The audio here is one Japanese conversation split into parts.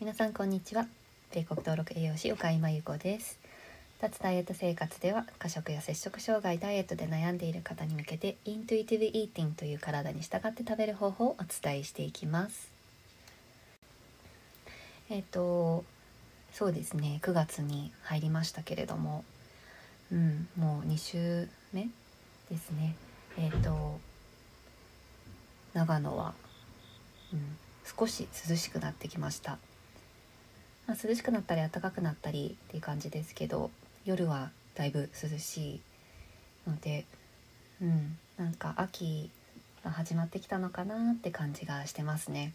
皆さんこんにちは。米国登録栄養士岡井真由子です。脱ダイエット生活では過食や摂食障害ダイエットで悩んでいる方に向けてイントゥイティブイーティングという体に従って食べる方法をお伝えしていきます。えっ、ー、とそうですね。9月に入りましたけれども。うんもう2週目ですね。えっ、ー、と長野は、うん、少し涼しくなってきました、まあ、涼しくなったり暖かくなったりっていう感じですけど夜はだいぶ涼しいのでうんなんか秋が始まってきたのかなって感じがしてますね。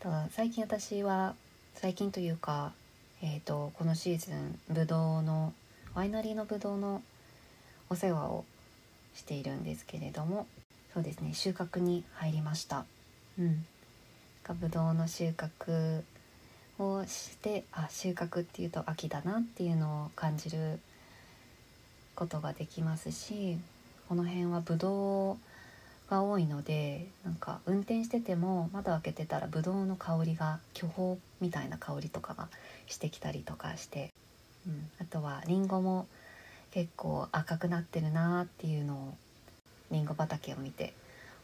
ただ最近私は最近というか、えーと、このシーズンブドウのワイナリーのブドウのお世話をしているんですけれどもそうですね収穫に入りました。うん、ぶどうの収穫をしてあ収穫っていうと秋だなっていうのを感じることができますしこの辺はぶどうが多いのでなんか運転してても窓開けてたらぶどうの香りが巨峰みたいな香りとかがしてきたりとかして、うん、あとはりんごも結構赤くなってるなっていうのをりんご畑を見て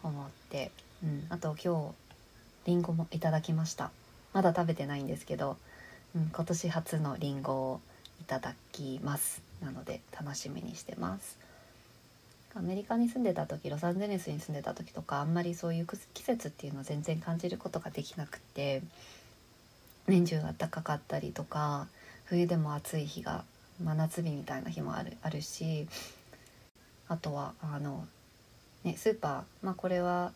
思って、うん、あと今日りんごもいただきました。まだ食べてないんですけど、うん、今年初のりんごをいただきますなので楽しみにしてます。アメリカに住んでた時ロサンゼルスに住んでた時とかあんまりそういう季節っていうのを全然感じることができなくて年中暖かかったりとか冬でも暑い日が真夏日みたいな日もあるあるしあとはあの、ね、スーパー、まあ、これは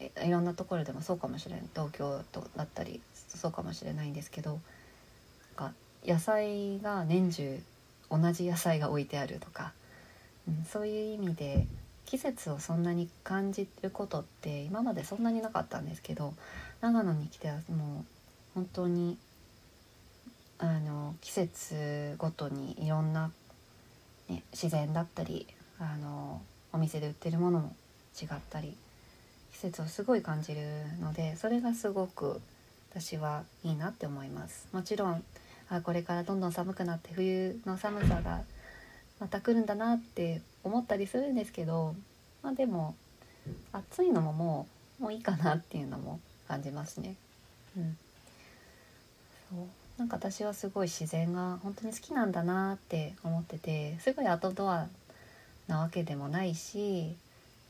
いろんなところでもそうかもしれない東京とだったりそうかもしれないんですけどなんか野菜が年中同じ野菜が置いてあるとか、うん、そういう意味で季節をそんなに感じることって今までそんなになかったんですけど長野に来てはもう本当にあの季節ごとにいろんな、ね、自然だったりあのお店で売ってるものも違ったり季節をすごい感じるのでそれがすごく私はいいなって思います。もちろんあこれからどんどん寒くなって冬の寒さがまた来るんだなって思ったりするんですけどまあでも暑いのももうもういいかなっていうのも感じますね。うん、そう。なんか私はすごい自然が本当に好きなんだなって思っててすごいアウトドアなわけでもないし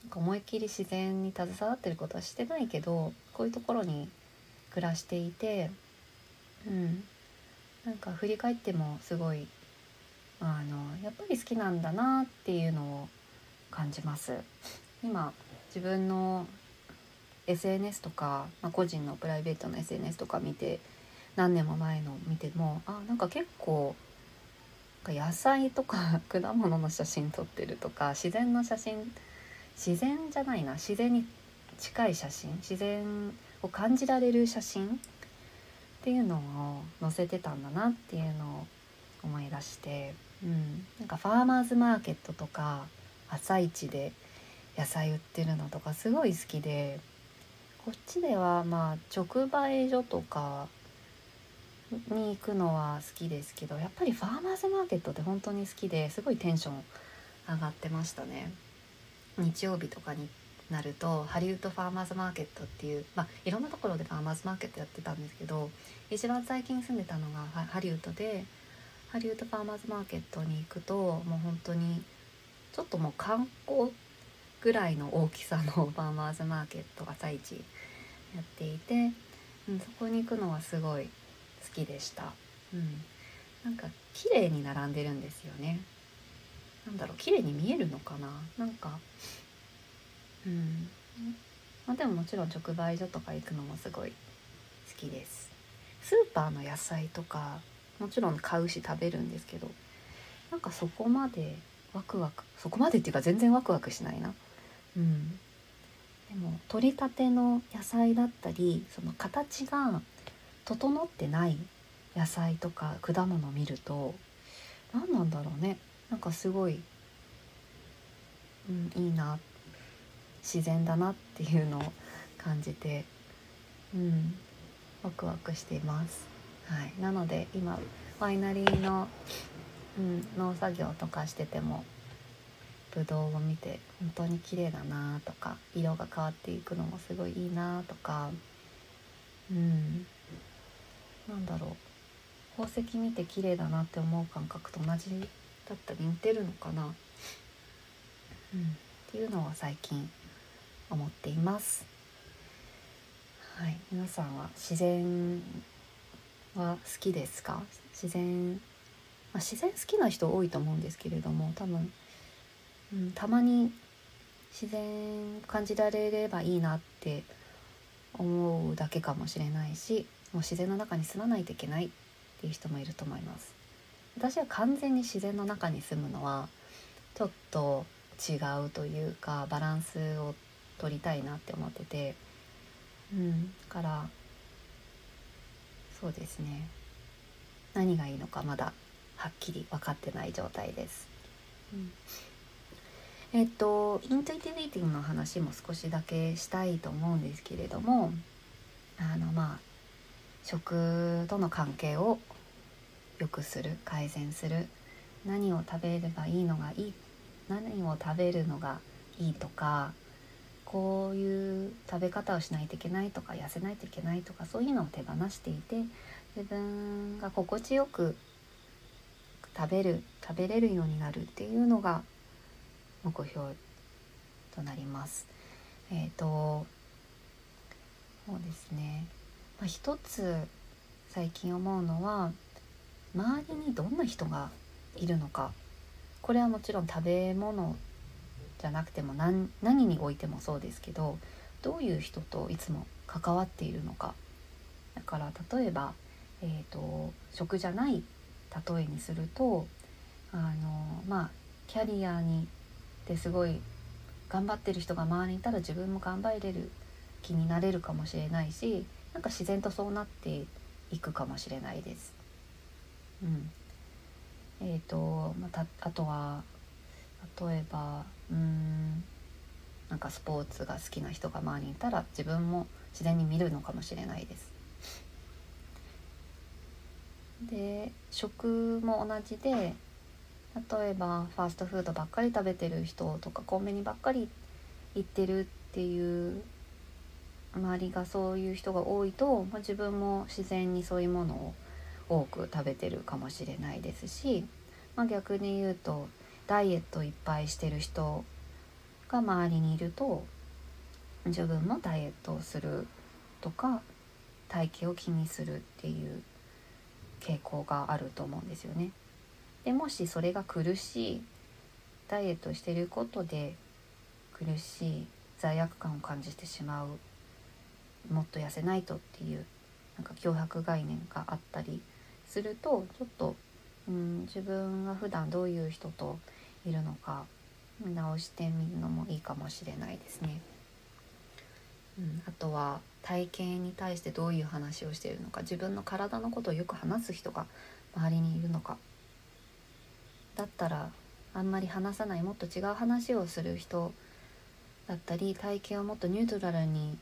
なんか思いっきり自然に携わってることはしてないけどこういうところに暮らしていてうんなんか振り返ってもすごいあのやっぱり好きなんだなっていうのを感じます。今自分の SNS とか、まあ、個人のプライベートの SNS とか見て何年も前の見てもあなんか結構野菜とか 果物の写真撮ってるとか自然の写真撮自然じゃないな。自然に近い写真。自然を感じられる写真。っていうのを載せてたんだなっていうのを思い出して、うん、なんかファーマーズマーケットとか朝市で野菜売ってるのとかすごい好きで。こっちではまあ直売所とかに行くのは好きですけどやっぱりファーマーズマーケットって本当に好きですごいテンション上がってましたね。日曜日とかになるとハリウッドファーマーズマーケットっていう、まあ、いろんなところでファーマーズマーケットやってたんですけど一番最近住んでたのがハリウッドでハリウッドファーマーズマーケットに行くともう本当にちょっともう観光ぐらいの大きさの ファーマーズマーケット朝市やっていて、うん、そこに行くのはすごい好きでした。うん、なんか綺麗に並んでるんですよね。なんだろう綺麗に見えるのかな？なんか。うん。まあでももちろん直売所とか行くのもすごい好きです。スーパーの野菜とかもちろん買うし食べるんですけどなんかそこまでワクワクそこまでっていうか全然ワクワクしないな。うん。でも取りたての野菜だったりその形が整ってない野菜とか果物を見ると何なんだろうね。なんかすごい、うん、いいな自然だなっていうのを感じて、うん、ワクワクしています。はい、なので今ワイナリーの、うん、農作業とかしててもブドウを見て本当に綺麗だなとか色が変わっていくのもすごいいいなとかうんなんだろう宝石見て綺麗だなって思う感覚と同じだったり似てるのかな、うん、っていうのは最近思っています。はい、皆さんは自然は好きですか？自然、まあ、自然好きな人多いと思うんですけれども多分うん、たまに自然感じられればいいなって思うだけかもしれないしもう自然の中に住まないといけないっていう人もいると思います私は完全に自然の中に住むのはちょっと違うというかバランスを取りたいなって思ってて。うんからそうですね。何がいいのかまだはっきり分かってない状態です。うん。えっとイントゥイティブイティングの話も少しだけしたいと思うんですけれどもあのまあ食との関係を良くする改善する。何を食べればいいのがいい？何を食べるのがいいとか？こういう食べ方をしないといけないとか？痩せないといけないとか？そういうのを手放していて自分が心地よく食べる食べれるようになるっていうのが目標となります。えっ、ー、とそうですね、まあ、一つ最近思うのは周りにどんな人がいるのかこれはもちろん食べ物じゃなくても何何においてもそうですけどどういう人といつも関わっているのかだから例えば、えーと、食じゃない例えにするとあのまあキャリアにですごい頑張ってる人が周りにいたら自分も頑張れる気になれるかもしれないしなんか自然とそうなっていくかもしれないです。うん、えーとまたあとは例えばうんなんかスポーツが好きな人が周りにいたら自分も自然に見るのかもしれないです。で食も同じで例えばファーストフードばっかり食べてる人とかコンビニばっかり行ってるっていう周りがそういう人が多いと、まあ、自分も自然にそういうものを多く食べてるかもしれないですし、まあ、逆に言うとダイエットいっぱいしてる人が周りにいると自分もダイエットをするとか体型を気にするっていう傾向があると思うんですよね。でもしそれが苦しいダイエットしてることで苦しい罪悪感を感じてしまうもっと痩せないとっていうなんか脅迫概念があったりするとちょっと、うん、自分が普段どういう人といるのか見直してみるのもいいかもしれないですね。うん、あとは体型に対してどういう話をしているのか自分の体のことをよく話す人が周りにいるのかだったらあんまり話さないもっと違う話をする人だったり体型をもっとニュートラルに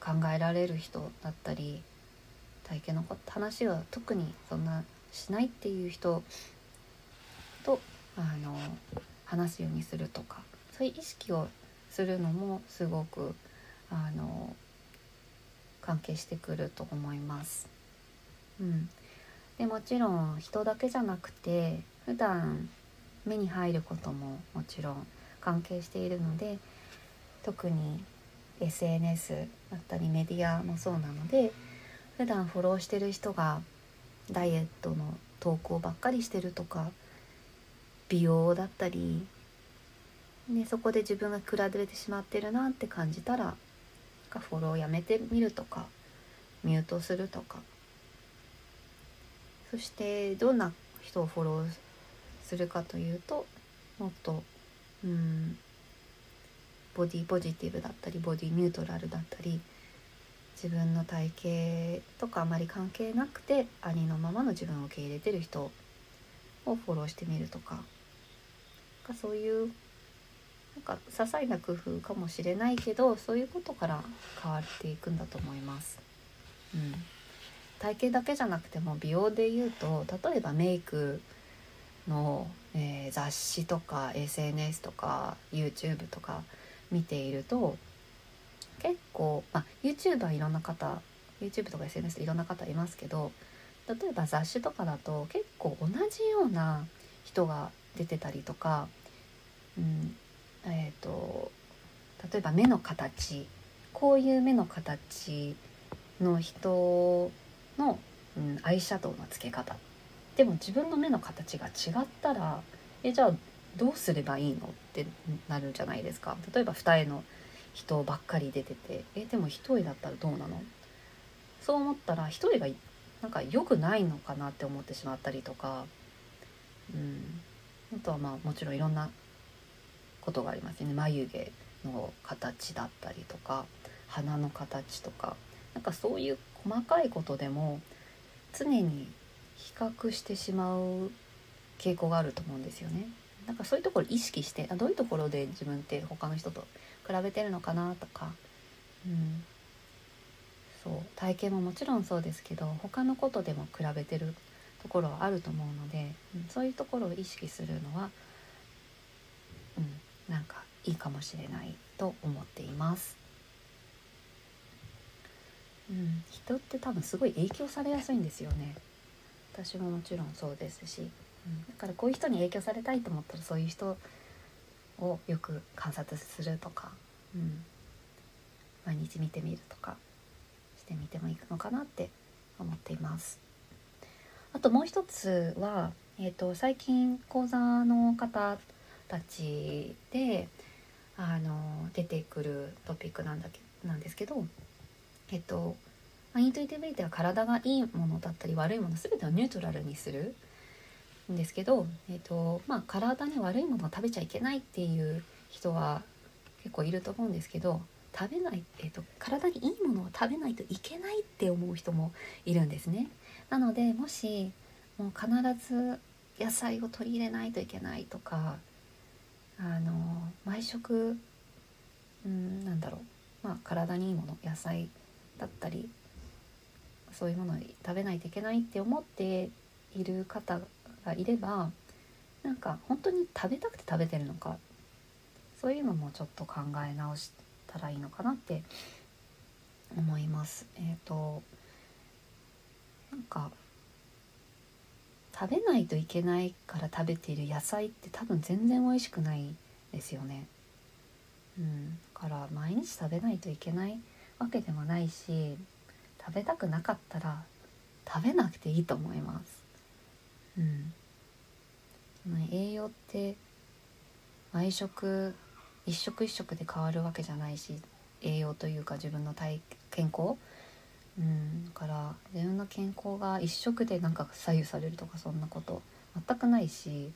考えられる人だったり体型の話は特にそんなしないっていう人とあの話すようにするとかそういう意識をするのもすごくあの関係してくると思います。うん、でもちろん人だけじゃなくて普段目に入ることももちろん関係しているので特に SNS だったりメディアもそうなので普段フォローしてる人がダイエットの投稿ばっかりしてるとか美容だったり、ね、そこで自分が比べてしまってるなって感じたらフォローやめてみるとかミュートするとか。そしてどんな人をフォローするかというともっとうんボディポジティブだったりボディニュートラルだったり自分の体型とかあまり関係なくてありのままの自分を受け入れてる人をフォローしてみるとかそういうなんか些細な工夫かもしれないけどそういうことから変わっていくんだと思います。うん、体型だけじゃなくても美容で言うと例えばメイクの、えー、雑誌とか SNS とか YouTube とか見ていると結構、まあ、YouTube はいろんな方 YouTube とか SNS でいろんな方いますけど例えば雑誌とかだと結構同じような人が出てたりとか、うんえーと、例えば目の形こういう目の形の人の、うん、アイシャドウの付け方。でも自分の目の形が違ったらえじゃあどうすればいいのってなるじゃないですか。例えば二重の人ばっかり出ててえでも一重だったらどうなの？そう思ったら一重がなんか良くないのかなって思ってしまったりとか、うん、あとはまあもちろんいろんなことがありますよね。眉毛の形だったりとか鼻の形とか。なんかそういう細かいことでも常に比較してしまう傾向があると思うんですよね。なんかそういうところ意識してあどういうところで自分って他の人と比べてるのかなとか、うん、そう。体型ももちろんそうですけど他のことでも比べてるところはあると思うので、うん、そういうところを意識するのは、うん、なんかいいかもしれないと思っています。うん、人って多分すごい影響されやすいんですよね。私ももちろんそうですし、うん、だからこういう人に影響されたいと思ったらそういう人をよく観察するとか、うん、毎日見てみるとかしてみてもいいのかなって思っています。あともう一つは、えーと、最近講座の方たちであの出てくるトピックなんだけなんですけど、えっ、ー、とま、イントゥイティブイテは体がいいものだったり悪いもの全てをニュートラルにするんですけど、えーとまあ、体に悪いものを食べちゃいけないっていう人は結構いると思うんですけど食べない、えーと、体にいいものを食べないといけないって思う人もいるんですね。なのでもしもう必ず野菜を取り入れないといけないとかあの毎食うんなんだろう、まあ、体にいいもの野菜だったりそういうものを食べないといけないって思っている方がいればなんか本当に食べたくて食べてるのかそういうのもちょっと考え直したらいいのかなって思います。えっ、ー、となんか食べないといけないから食べている野菜って多分全然美味しくないですよね。うん、だから毎日食べないといけないわけでもないし食べたくなかったら食べなくていいと思います。栄養って毎食一食一食で変わるわけじゃないし栄養というか自分の体健康、うん、だから自分の健康が一食でなんか左右されるとかそんなこと全くないし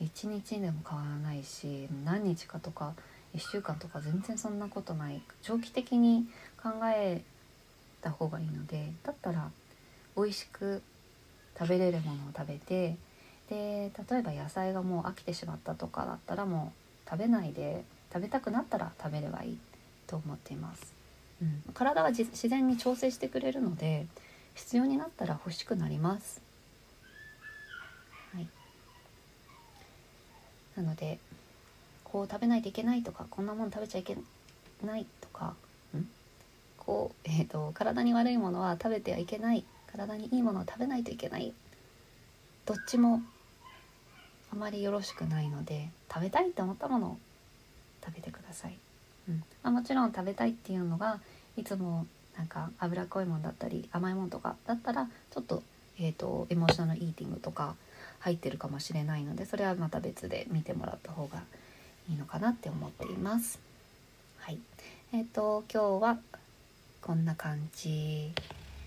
一日でも変わらないし何日かとか1週間とか全然そんなことない。長期的に考えた方がいいのでだったら美味しく食べれるものを食べてで例えば野菜がもう飽きてしまったとかだったらもう食べないで食べたくなったら食べればいいと思っています。うん、体は自然に調整してくれるので必要になったら欲しくなります。はい、なのでこう食べないといけないとかこんなもの食べちゃいけないとかこう、えーと、体に悪いものは食べてはいけない。体にいいものを食べないといけない。どっちもあまりよろしくないので食べたいって思ったものを食べてください、うんまあ、もちろん食べたいっていうのがいつもなんか脂っこいものだったり甘いものとかだったらちょっと,、えーと、エモーショナルイーティングとか入ってるかもしれないのでそれはまた別で見てもらった方がいいのかなって思っています。はい、えっ、ー、と今日はこんな感じ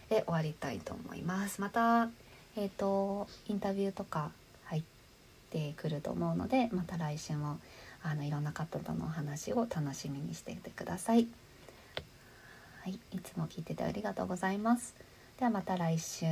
で終わりたいと思います。また、え、ー、とインタビューとかてくると思うのでまた来週もあのいろんな方とのお話を楽しみにしていてください。はい、いつも聞いててありがとうございます。ではまた来週。